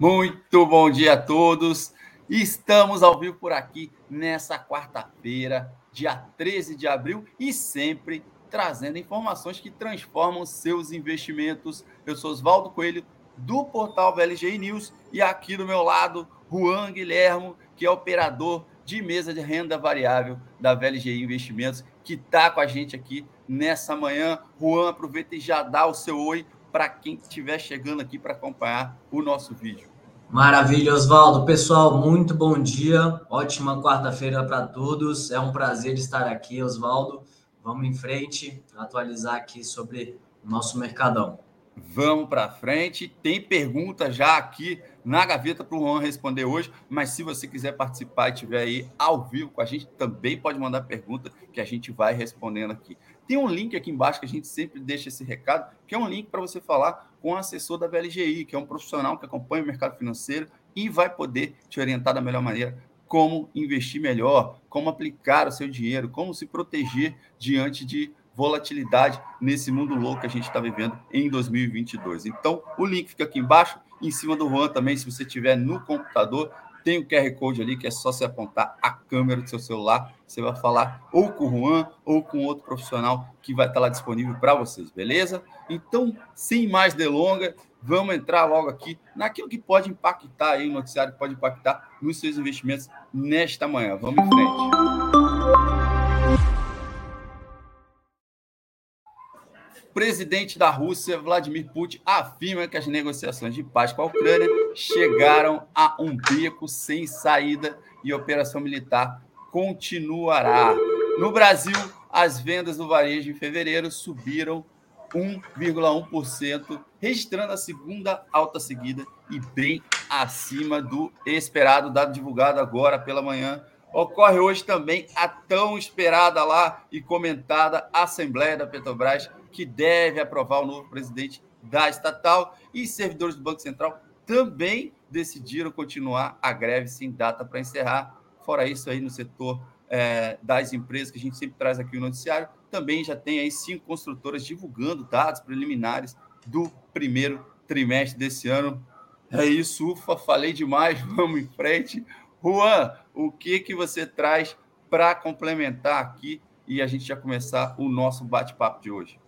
Muito bom dia a todos. Estamos ao vivo por aqui nessa quarta-feira, dia 13 de abril, e sempre trazendo informações que transformam seus investimentos. Eu sou Oswaldo Coelho, do portal VLG News, e aqui do meu lado, Juan Guilhermo, que é operador de mesa de renda variável da VLG Investimentos, que está com a gente aqui nessa manhã. Juan, aproveita e já dá o seu oi para quem estiver chegando aqui para acompanhar o nosso vídeo. Maravilha, Oswaldo. Pessoal, muito bom dia. Ótima quarta-feira para todos. É um prazer estar aqui, Oswaldo. Vamos em frente, atualizar aqui sobre o nosso mercadão. Vamos para frente. Tem pergunta já aqui na gaveta para o Juan responder hoje, mas se você quiser participar e estiver aí ao vivo com a gente, também pode mandar pergunta que a gente vai respondendo aqui. Tem um link aqui embaixo que a gente sempre deixa esse recado, que é um link para você falar com o assessor da VLGI, que é um profissional que acompanha o mercado financeiro e vai poder te orientar da melhor maneira como investir melhor, como aplicar o seu dinheiro, como se proteger diante de volatilidade nesse mundo louco que a gente está vivendo em 2022. Então, o link fica aqui embaixo, em cima do Juan também, se você tiver no computador, tem o QR Code ali, que é só você apontar a câmera do seu celular, você vai falar ou com o Juan ou com outro profissional que vai estar lá disponível para vocês, beleza? Então, sem mais delongas, vamos entrar logo aqui naquilo que pode impactar aí, o noticiário que pode impactar nos seus investimentos nesta manhã. Vamos em frente. Presidente da Rússia, Vladimir Putin, afirma que as negociações de paz com a Ucrânia chegaram a um beco sem saída e a operação militar continuará. No Brasil, as vendas do varejo em fevereiro subiram 1,1%, registrando a segunda alta seguida e bem acima do esperado, dado divulgado agora pela manhã Ocorre hoje também a tão esperada lá e comentada Assembleia da Petrobras, que deve aprovar o novo presidente da estatal e servidores do Banco Central também decidiram continuar a greve sem data para encerrar. Fora isso, aí no setor é, das empresas, que a gente sempre traz aqui o noticiário, também já tem aí cinco construtoras divulgando dados preliminares do primeiro trimestre desse ano. É isso, ufa, falei demais, vamos em frente. Juan, o que que você traz para complementar aqui e a gente já começar o nosso bate-papo de hoje?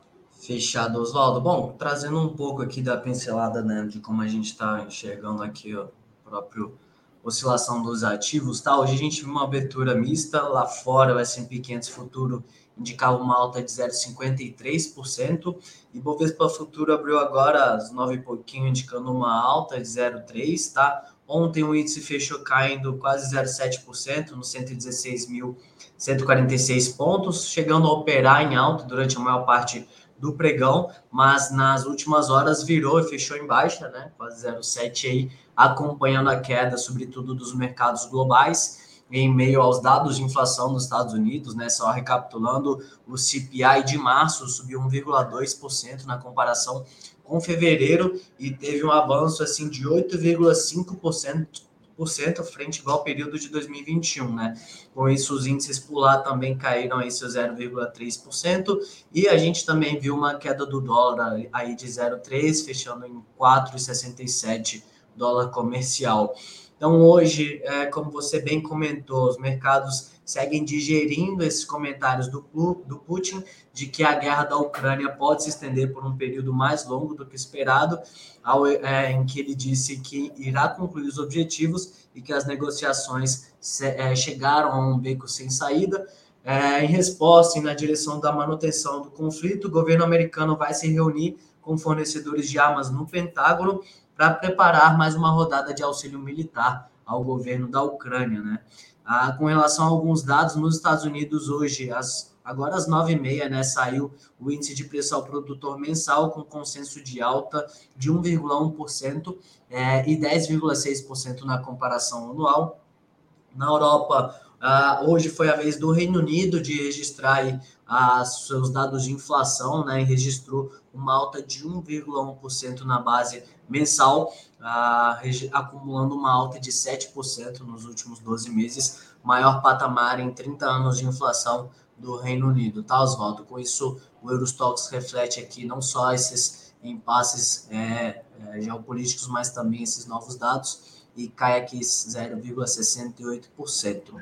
Fechado, Oswaldo. Bom, trazendo um pouco aqui da pincelada, né, de como a gente está enxergando aqui ó, o próprio oscilação dos ativos, tá? Hoje a gente viu uma abertura mista lá fora, o S&P 500 futuro indicava uma alta de 0,53%, e Bovespa futuro abriu agora às 9 e pouquinho indicando uma alta de 0,3, tá? Ontem o índice fechou caindo quase 0,7%, nos 116.146 pontos, chegando a operar em alta durante a maior parte do pregão, mas nas últimas horas virou e fechou em baixa, né? Quase 0,7 aí, acompanhando a queda, sobretudo dos mercados globais em meio aos dados de inflação nos Estados Unidos, né? Só recapitulando, o CPI de março subiu 1,2% na comparação com fevereiro e teve um avanço assim de 8,5% frente ao período de 2021, né? Com isso, os índices por lá também caíram aí seu 0,3%, e a gente também viu uma queda do dólar aí de 0,3, fechando em 4,67 dólar comercial. Então, hoje, é, como você bem comentou, os mercados seguem digerindo esses comentários do, do Putin de que a guerra da Ucrânia pode se estender por um período mais longo do que esperado, ao, é, em que ele disse que irá concluir os objetivos e que as negociações se, é, chegaram a um beco sem saída. É, em resposta e na direção da manutenção do conflito, o governo americano vai se reunir com fornecedores de armas no Pentágono para preparar mais uma rodada de auxílio militar ao governo da Ucrânia, né? Ah, com relação a alguns dados, nos Estados Unidos hoje, às, agora às 9h30, né, saiu o índice de preço ao produtor mensal com consenso de alta de 1,1% é, e 10,6% na comparação anual. Na Europa, ah, hoje foi a vez do Reino Unido de registrar ah, seus dados de inflação, né, e registrou uma alta de 1,1% na base mensal, acumulando uma alta de 7% nos últimos 12 meses, maior patamar em 30 anos de inflação do Reino Unido, tá, Oswaldo? Com isso, o Eurostox reflete aqui não só esses impasses é, é, geopolíticos, mas também esses novos dados, e cai aqui 0,68%.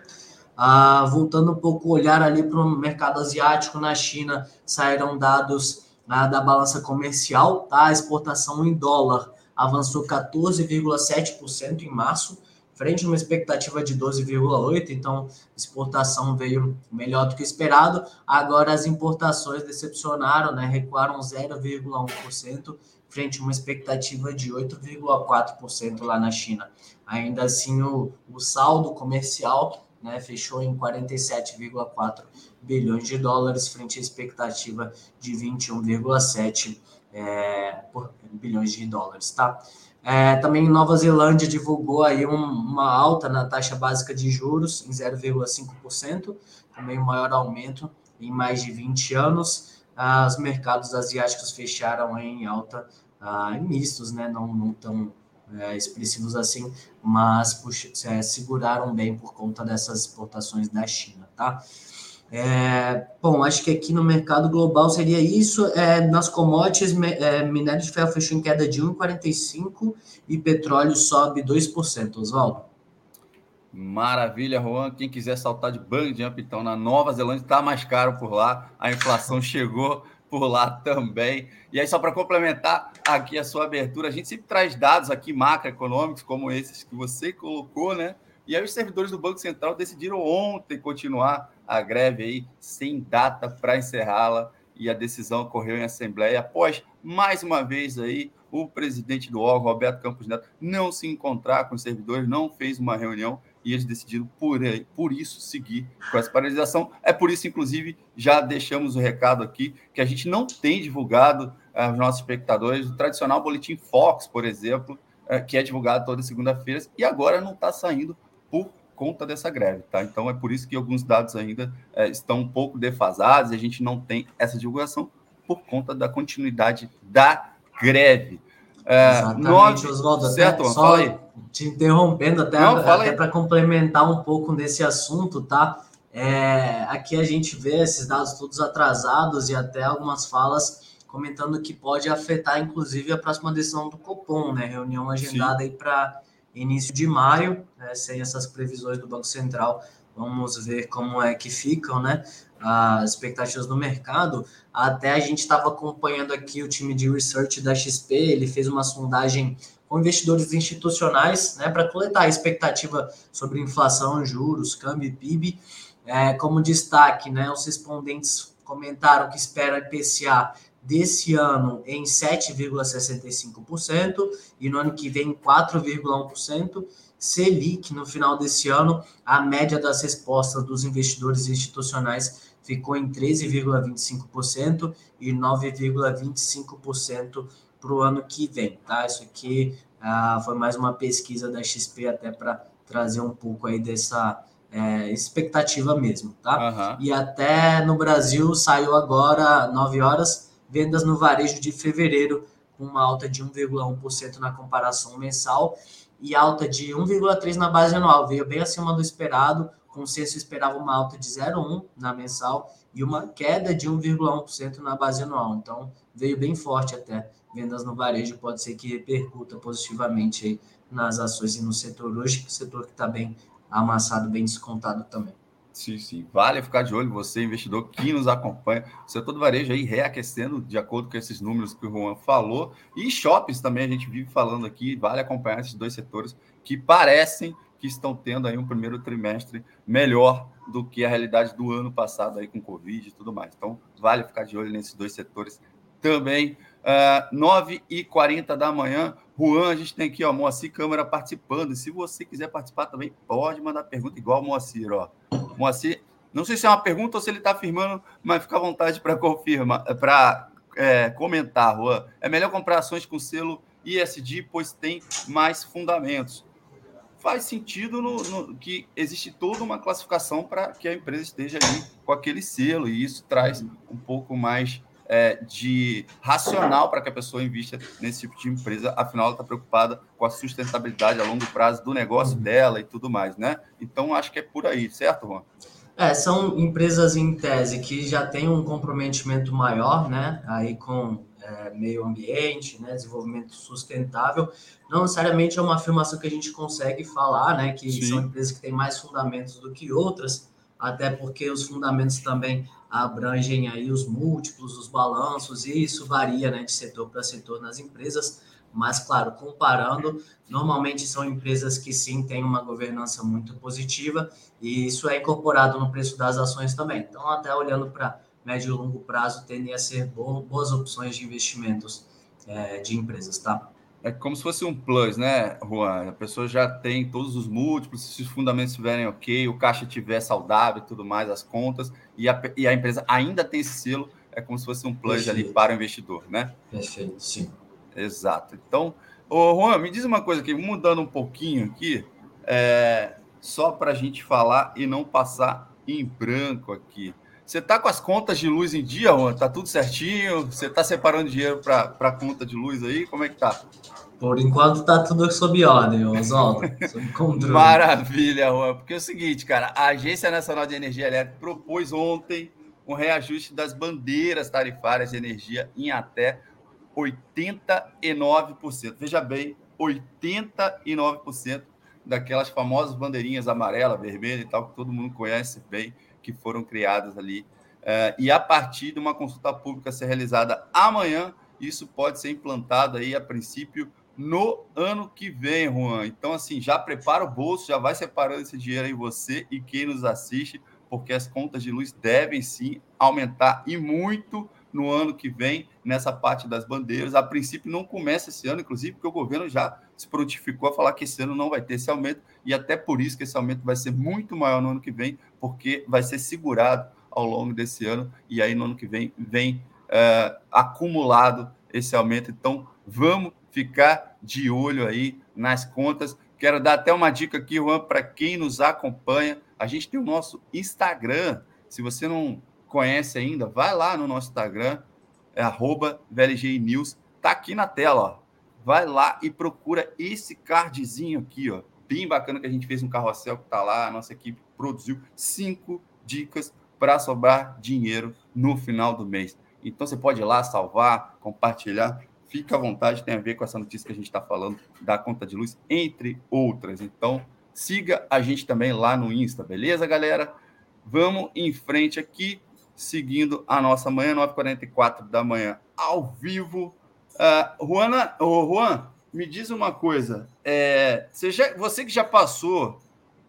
Ah, voltando um pouco o olhar ali para o mercado asiático, na China saíram dados ah, da balança comercial, tá? A exportação em dólar avançou 14,7% em março, frente a uma expectativa de 12,8%, então exportação veio melhor do que esperado. Agora as importações decepcionaram, né? recuaram 0,1%, frente a uma expectativa de 8,4% lá na China. Ainda assim, o, o saldo comercial né, fechou em 47,4 bilhões de dólares, frente à expectativa de 21,7 é, bilhões de dólares, tá? É, também Nova Zelândia divulgou aí um, uma alta na taxa básica de juros em 0,5%, também o maior aumento em mais de 20 anos. Ah, os mercados asiáticos fecharam em alta ah, em mistos, né? não, não tão é, expressivos assim, mas puxa, é, seguraram bem por conta dessas exportações da China. Tá? É, bom, acho que aqui no mercado global seria isso. É, nas commodities, é, minério de ferro fechou em queda de 1,45 e petróleo sobe 2%. Oswaldo. Maravilha, Juan. Quem quiser saltar de bang então, na Nova Zelândia, está mais caro por lá. A inflação chegou por lá também. E aí, só para complementar aqui a sua abertura, a gente sempre traz dados aqui macroeconômicos, como esses que você colocou, né? E aí os servidores do Banco Central decidiram ontem continuar a greve aí sem data para encerrá-la e a decisão ocorreu em assembleia após mais uma vez aí o presidente do órgão, Roberto Campos Neto, não se encontrar com os servidores, não fez uma reunião e eles decidiram por, por isso seguir com essa paralisação. É por isso, inclusive, já deixamos o recado aqui que a gente não tem divulgado eh, aos nossos espectadores o tradicional boletim Fox, por exemplo, eh, que é divulgado toda segunda-feira e agora não está saindo por conta dessa greve, tá? Então é por isso que alguns dados ainda é, estão um pouco defasados e a gente não tem essa divulgação por conta da continuidade da greve. É, Exatamente, nove... Oswaldo, certo, até, só te interrompendo até, até para complementar um pouco nesse assunto, tá? É, aqui a gente vê esses dados todos atrasados e até algumas falas comentando que pode afetar, inclusive, a próxima decisão do Copom, né? Reunião agendada Sim. aí para início de maio, né, sem essas previsões do Banco Central. Vamos ver como é que ficam, né? As expectativas do mercado. Até a gente estava acompanhando aqui o time de research da XP, ele fez uma sondagem com investidores institucionais, né, para coletar a expectativa sobre inflação, juros, câmbio e PIB. É, como destaque, né, os respondentes comentaram que espera IPCA desse ano em 7,65% e no ano que vem 4,1%. Selic, no final desse ano, a média das respostas dos investidores institucionais ficou em 13,25% e 9,25% para o ano que vem, tá? Isso aqui ah, foi mais uma pesquisa da XP até para trazer um pouco aí dessa é, expectativa mesmo, tá? Uhum. E até no Brasil saiu agora 9 horas vendas no varejo de fevereiro, com uma alta de 1,1% na comparação mensal e alta de 1,3% na base anual. Veio bem acima do esperado, o consenso esperava uma alta de 0,1% na mensal e uma queda de 1,1% na base anual. Então, veio bem forte até. Vendas no varejo pode ser que repercuta positivamente nas ações e no setor hoje, setor que está bem amassado, bem descontado também. Sim, sim. Vale ficar de olho, você, investidor que nos acompanha. O setor do varejo aí reaquecendo, de acordo com esses números que o Juan falou. E shoppings também, a gente vive falando aqui. Vale acompanhar esses dois setores que parecem que estão tendo aí um primeiro trimestre melhor do que a realidade do ano passado aí com Covid e tudo mais. Então, vale ficar de olho nesses dois setores também. Uh, 9h40 da manhã, Juan, a gente tem aqui, ó, Moacir Câmara participando. E se você quiser participar também, pode mandar pergunta igual Moacir, ó. Moacir, não sei se é uma pergunta ou se ele está afirmando, mas fica à vontade para confirmar, para é, comentar, Juan. É melhor comprar ações com selo ISD, pois tem mais fundamentos. Faz sentido no, no, que existe toda uma classificação para que a empresa esteja ali com aquele selo, e isso traz um pouco mais é, de racional para que a pessoa invista nesse tipo de empresa, afinal ela está preocupada com a sustentabilidade a longo prazo do negócio uhum. dela e tudo mais, né? Então acho que é por aí, certo, Juan? É, são empresas em tese que já têm um comprometimento maior, né? Aí com é, é, meio ambiente, né, desenvolvimento sustentável, não necessariamente é uma afirmação que a gente consegue falar, né, que Sim. são empresas que têm mais fundamentos do que outras, até porque os fundamentos também abrangem aí os múltiplos, os balanços, e isso varia né, de setor para setor nas empresas. Mas, claro, comparando, normalmente são empresas que sim têm uma governança muito positiva e isso é incorporado no preço das ações também. Então, até olhando para médio e longo prazo, tendem a ser boas opções de investimentos é, de empresas, tá? É como se fosse um plus, né, Juan? A pessoa já tem todos os múltiplos, se os fundamentos estiverem ok, o caixa estiver saudável e tudo mais, as contas, e a, e a empresa ainda tem esse selo, é como se fosse um plus Perfeito. ali para o investidor, né? Perfeito, sim. Exato. Então, ô Juan, me diz uma coisa aqui, mudando um pouquinho aqui, é, só para a gente falar e não passar em branco aqui. Você está com as contas de luz em dia, Juan? Tá tudo certinho? Você está separando dinheiro para a conta de luz aí? Como é que tá? Por enquanto tá tudo sob ordem, Oswaldo. sob controle. Maravilha, Juan. Porque é o seguinte, cara, a Agência Nacional de Energia Elétrica propôs ontem um reajuste das bandeiras tarifárias de energia em até 89%. Veja bem, 89% daquelas famosas bandeirinhas amarela, vermelha e tal, que todo mundo conhece bem, que foram criadas ali. Uh, e a partir de uma consulta pública ser realizada amanhã, isso pode ser implantado aí, a princípio, no ano que vem, Juan. Então, assim, já prepara o bolso, já vai separando esse dinheiro aí você e quem nos assiste, porque as contas de luz devem sim aumentar e muito no ano que vem, nessa parte das bandeiras. A princípio não começa esse ano, inclusive, porque o governo já se prontificou a falar que esse ano não vai ter esse aumento, e até por isso que esse aumento vai ser muito maior no ano que vem, porque vai ser segurado ao longo desse ano, e aí no ano que vem vem uh, acumulado esse aumento. Então, vamos ficar de olho aí nas contas. Quero dar até uma dica aqui, Juan, para quem nos acompanha. A gente tem o nosso Instagram. Se você não conhece ainda, vai lá no nosso Instagram, é arroba VLG News, tá aqui na tela, ó. Vai lá e procura esse cardzinho aqui, ó. Bem bacana que a gente fez um carrossel que tá lá, a nossa equipe produziu cinco dicas para sobrar dinheiro no final do mês. Então você pode ir lá salvar, compartilhar, fica à vontade, tem a ver com essa notícia que a gente está falando da conta de luz, entre outras. Então siga a gente também lá no Insta, beleza, galera? Vamos em frente aqui seguindo a nossa manhã, 9h44 da manhã, ao vivo. Uh, Juana, oh, Juan, me diz uma coisa. É, você, já, você que já passou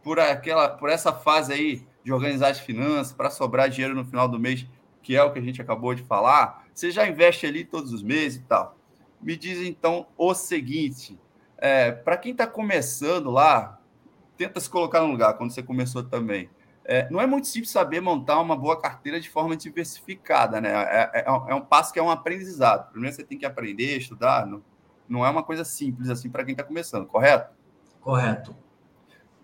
por aquela, por essa fase aí de organizar as finanças para sobrar dinheiro no final do mês, que é o que a gente acabou de falar, você já investe ali todos os meses e tal. Me diz então o seguinte: é, para quem está começando lá, tenta se colocar no lugar quando você começou também. É, não é muito simples saber montar uma boa carteira de forma diversificada, né? É, é, é um passo que é um aprendizado. Primeiro você tem que aprender, estudar. Não, não é uma coisa simples assim para quem está começando, correto? Correto.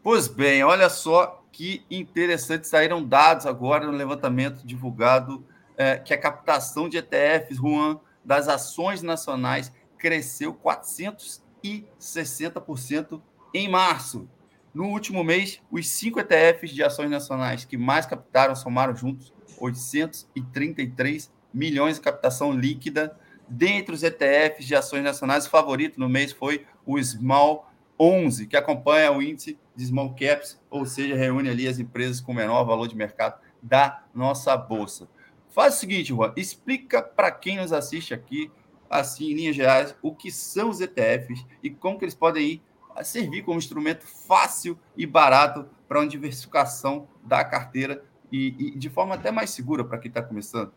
Pois bem, olha só que interessante. Saíram dados agora no levantamento divulgado é, que a captação de ETFs, Juan, das ações nacionais cresceu 460% em março. No último mês, os cinco ETFs de ações nacionais que mais captaram somaram juntos 833 milhões de captação líquida. Dentre os ETFs de ações nacionais, o favorito no mês foi o Small 11, que acompanha o índice de Small Caps, ou seja, reúne ali as empresas com menor valor de mercado da nossa bolsa. Faz o seguinte, Juan, explica para quem nos assiste aqui, assim, em linhas gerais, o que são os ETFs e como que eles podem ir a servir como instrumento fácil e barato para uma diversificação da carteira e, e de forma até mais segura para quem está começando.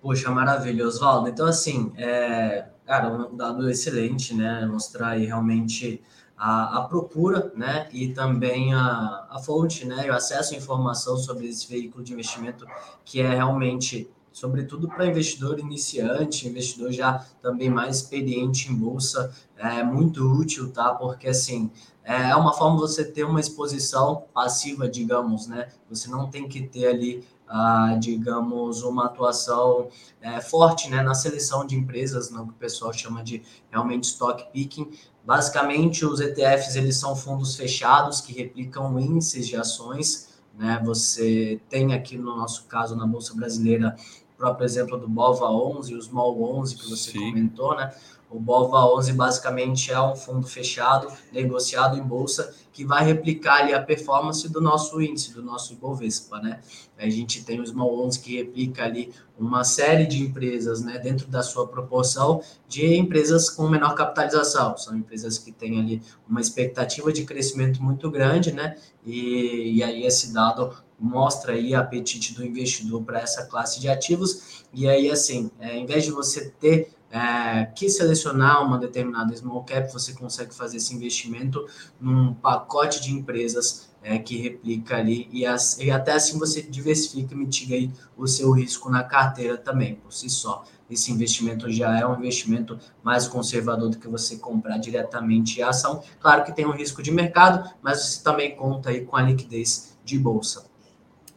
Poxa, maravilha, Oswaldo. Então, assim, é, cara, um dado excelente, né? Mostrar aí realmente a, a procura, né? E também a, a fonte, né? O acesso à informação sobre esse veículo de investimento que é realmente sobretudo para investidor iniciante, investidor já também mais experiente em bolsa, é muito útil, tá? Porque assim é uma forma de você ter uma exposição passiva, digamos, né? Você não tem que ter ali, ah, digamos, uma atuação é, forte, né, na seleção de empresas, não que o pessoal chama de realmente stock picking. Basicamente, os ETFs eles são fundos fechados que replicam índices de ações né? Você tem aqui no nosso caso na bolsa brasileira próprio exemplo do BOVA 11, o Small 11 que você Sim. comentou, né? O BOVA 11 basicamente é um fundo fechado, negociado em bolsa, que vai replicar ali a performance do nosso índice, do nosso Ibovespa, né? A gente tem o Small 11 que replica ali uma série de empresas, né, dentro da sua proporção de empresas com menor capitalização. São empresas que têm ali uma expectativa de crescimento muito grande, né? E, e aí esse dado mostra aí apetite do investidor para essa classe de ativos. E aí, assim, é, em vez de você ter é, que selecionar uma determinada small cap, você consegue fazer esse investimento num pacote de empresas é, que replica ali e, as, e, até assim você diversifica e mitiga aí o seu risco na carteira também, por si só. Esse investimento já é um investimento mais conservador do que você comprar diretamente a ação. Claro que tem um risco de mercado, mas você também conta aí com a liquidez de bolsa.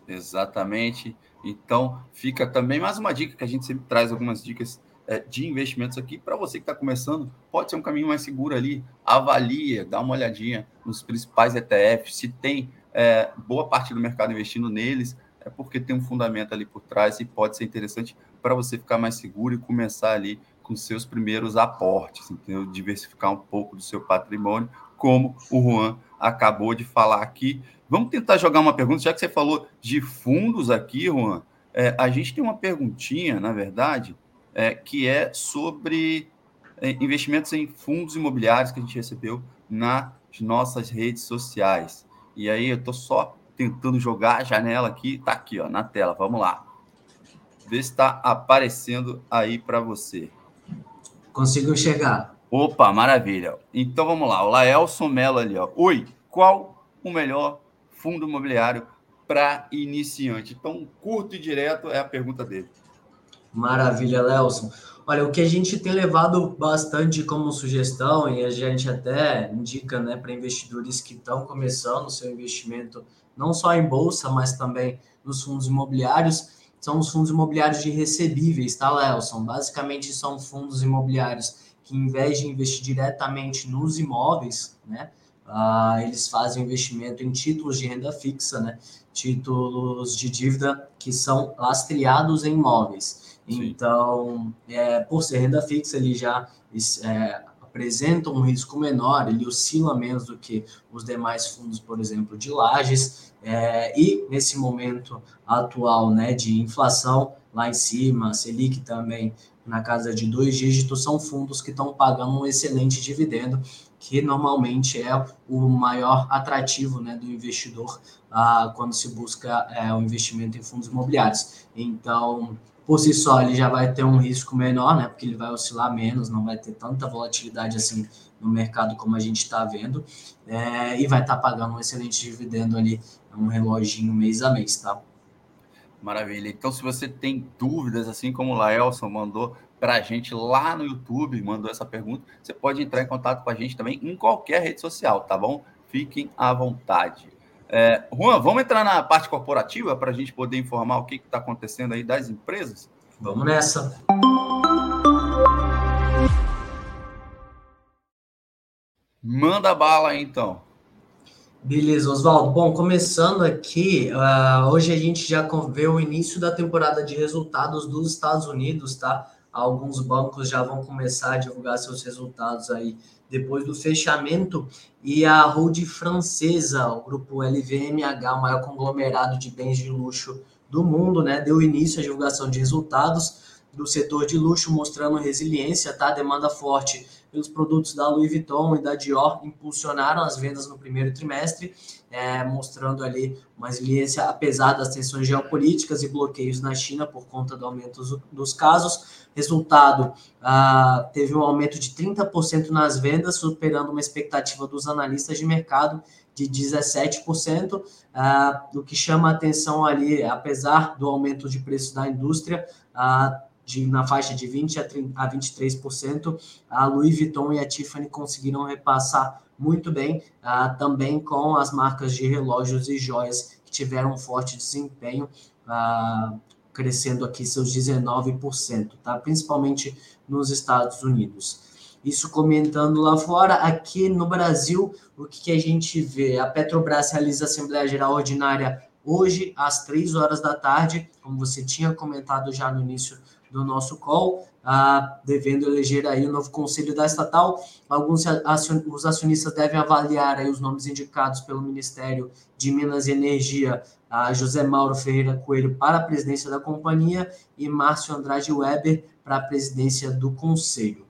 Exatamente. Então, fica também mais uma dica que a gente sempre traz algumas dicas é, de investimentos aqui. Para você que está começando, pode ser um caminho mais seguro ali. Avalie, dá uma olhadinha nos principais ETFs. Se tem é, boa parte do mercado investindo neles, é porque tem um fundamento ali por trás e pode ser interessante para você ficar mais seguro e começar ali com seus primeiros aportes, entendeu? Diversificar um pouco do seu patrimônio, como o Juan acabou de falar aqui. Vamos tentar jogar uma pergunta, já que você falou de fundos aqui, Juan. É, a gente tem uma perguntinha, na verdade, é, que é sobre é, investimentos em fundos imobiliários que a gente recebeu nas nossas redes sociais. E aí eu estou só tentando jogar a janela aqui, tá aqui, ó, na tela. Vamos lá. Vê se está aparecendo aí para você. Consigo enxergar. Opa, maravilha. Então vamos lá. O Laelson Mello ali, ó. Oi, qual o melhor fundo imobiliário para iniciante? Então, curto e direto é a pergunta dele. Maravilha, Lelson. Olha, o que a gente tem levado bastante como sugestão, e a gente até indica né, para investidores que estão começando o seu investimento, não só em bolsa, mas também nos fundos imobiliários, são os fundos imobiliários de recebíveis, tá, Lelson? Basicamente são fundos imobiliários que, em vez de investir diretamente nos imóveis, né, uh, eles fazem investimento em títulos de renda fixa, né, títulos de dívida que são lastreados em imóveis. Então, é, por ser renda fixa, ele já é, apresenta um risco menor, ele oscila menos do que os demais fundos, por exemplo, de lajes. É, e nesse momento atual né, de inflação lá em cima, Selic também na casa de dois dígitos, são fundos que estão pagando um excelente dividendo, que normalmente é o maior atrativo né, do investidor ah, quando se busca é, o investimento em fundos imobiliários. Então, por si só ele já vai ter um risco menor, né? Porque ele vai oscilar menos, não vai ter tanta volatilidade assim no mercado como a gente está vendo, é, e vai estar tá pagando um excelente dividendo ali, um reloginho mês a mês, tá? Maravilha. Então, se você tem dúvidas, assim como o Laelson mandou para a gente lá no YouTube, mandou essa pergunta, você pode entrar em contato com a gente também em qualquer rede social, tá bom? Fiquem à vontade. É, Juan, vamos entrar na parte corporativa para a gente poder informar o que está acontecendo aí das empresas? Vamos nessa. Manda bala aí, então. Beleza, Oswaldo. Bom, começando aqui, uh, hoje a gente já vê o início da temporada de resultados dos Estados Unidos, tá? Alguns bancos já vão começar a divulgar seus resultados aí depois do fechamento, e a hold francesa, o grupo LVMH, o maior conglomerado de bens de luxo do mundo, né, deu início à divulgação de resultados do setor de luxo, mostrando resiliência, tá? Demanda forte pelos produtos da Louis Vuitton e da Dior impulsionaram as vendas no primeiro trimestre, é, mostrando ali uma resiliência apesar das tensões geopolíticas e bloqueios na China por conta do aumento dos, casos. Resultado, ah, teve um aumento de 30% nas vendas, superando uma expectativa dos analistas de mercado de 17%, ah, o que chama a atenção ali, apesar do aumento de preços da indústria, ah, de, na faixa de 20% a, 30, a 23%. A Louis Vuitton e a Tiffany conseguiram repassar muito bem, uh, também com as marcas de relógios e joias que tiveram um forte desempenho, uh, crescendo aqui seus 19%, tá? principalmente nos Estados Unidos. Isso comentando lá fora, aqui no Brasil, o que, que a gente vê? A Petrobras realiza a Assembleia Geral Ordinária hoje às três horas da tarde, como você tinha comentado já no início do nosso call, ah, devendo eleger aí o novo conselho da estatal. Alguns os acionistas devem avaliar aí os nomes indicados pelo Ministério de Minas e Energia, ah, José Mauro Ferreira Coelho para a presidência da companhia e Márcio Andrade Weber para a presidência do conselho.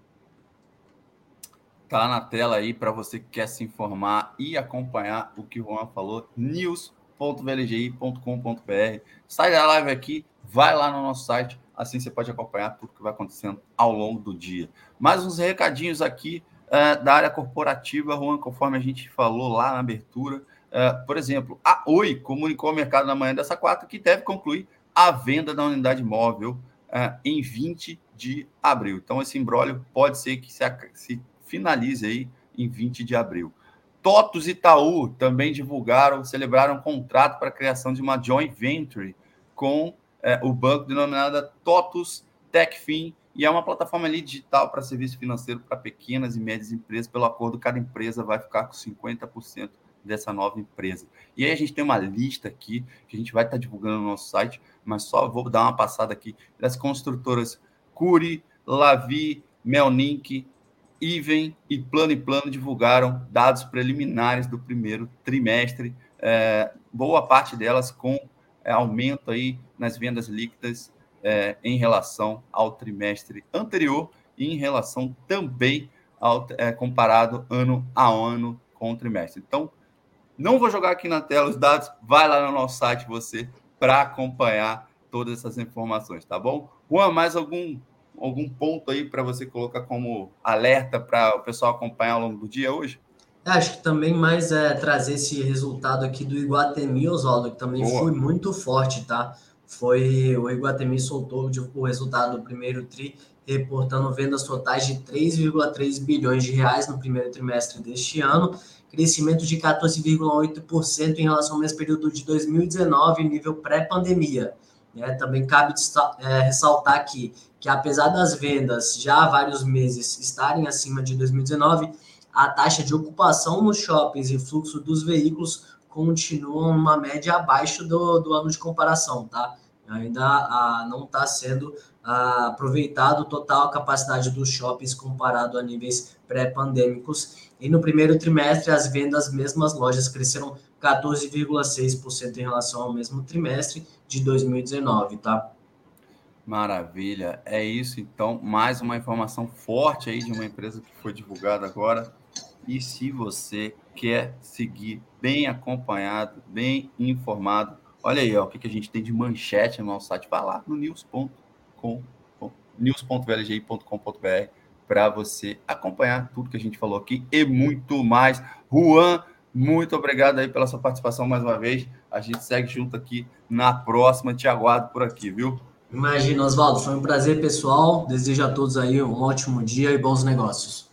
Tá na tela aí para você que quer se informar e acompanhar o que o Juan falou, news.vlgi.com.br. Sai da live aqui, vai lá no nosso site, assim você pode acompanhar tudo que vai acontecendo ao longo do dia. Mais uns recadinhos aqui uh, da área corporativa, Juan, conforme a gente falou lá na abertura. Uh, por exemplo, a Oi comunicou ao mercado na manhã dessa quarta que deve concluir a venda da unidade móvel uh, em 20 de abril. Então, esse embrólio pode ser que se, se finalize aí em 20 de abril. Totos e Itaú também divulgaram, celebraram um contrato para a criação de uma joint venture com é, o banco denominada Totus Techfin, e é uma plataforma ali digital para serviço financeiro para pequenas e médias empresas. Pelo acordo, cada empresa vai ficar com 50% dessa nova empresa. E aí a gente tem uma lista aqui que a gente vai estar divulgando no nosso site, mas só vou dar uma passada aqui das construtoras Curi, Lavi, Melnink, Iven e Plano e Plano divulgaram dados preliminares do primeiro trimestre, é, boa parte delas com é, aumento aí nas vendas líquidas é, em relação ao trimestre anterior e em relação também ao é, comparado ano a ano com o trimestre. Então, não vou jogar aqui na tela os dados, vai lá no nosso site você para acompanhar todas essas informações, tá bom? Juan, mais algum algum ponto aí para você colocar como alerta para o pessoal acompanhar ao longo do dia hoje? É, acho que também mais é trazer esse resultado aqui do Iguatemi, Oswaldo, que também Boa. foi muito forte, tá? Foi o Iguatemi soltou o resultado do primeiro tri, reportando vendas totais de 3,3 bilhões de reais no primeiro trimestre deste ano, crescimento de 14,8% em relação ao mesmo período de 2019, nível pré-pandemia. É, também cabe é, ressaltar aqui que, apesar das vendas já há vários meses estarem acima de 2019, a taxa de ocupação nos shoppings e fluxo dos veículos continuam uma média abaixo do, do ano de comparação, tá? Ainda a, não está sendo a, aproveitado total a capacidade dos shoppings comparado a níveis pré-pandêmicos. E no primeiro trimestre, as vendas mesmas lojas cresceram 14,6% em relação ao mesmo trimestre de 2019, tá? Maravilha. É isso, então. Mais uma informação forte aí de uma empresa que foi divulgada agora. E se você quer seguir bem acompanhado, bem informado, olha aí ó, o que, que a gente tem de manchete no nosso site. Vá lá no news.com, news.vlgi.com.br para você acompanhar tudo que a gente falou aqui e muito mais. Juan, muito obrigado aí pela sua participação mais uma vez. A gente segue junto aqui na próxima. Te aguardo por aqui, viu? Imagina, Oswaldo, foi um prazer pessoal. Desejo a todos aí um ótimo dia e bons negócios.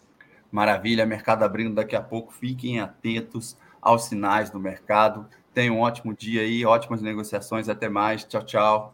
Maravilha, mercado abrindo daqui a pouco. Fiquem atentos aos sinais do mercado. Tenham um ótimo dia aí, ótimas negociações. Até mais. Tchau, tchau.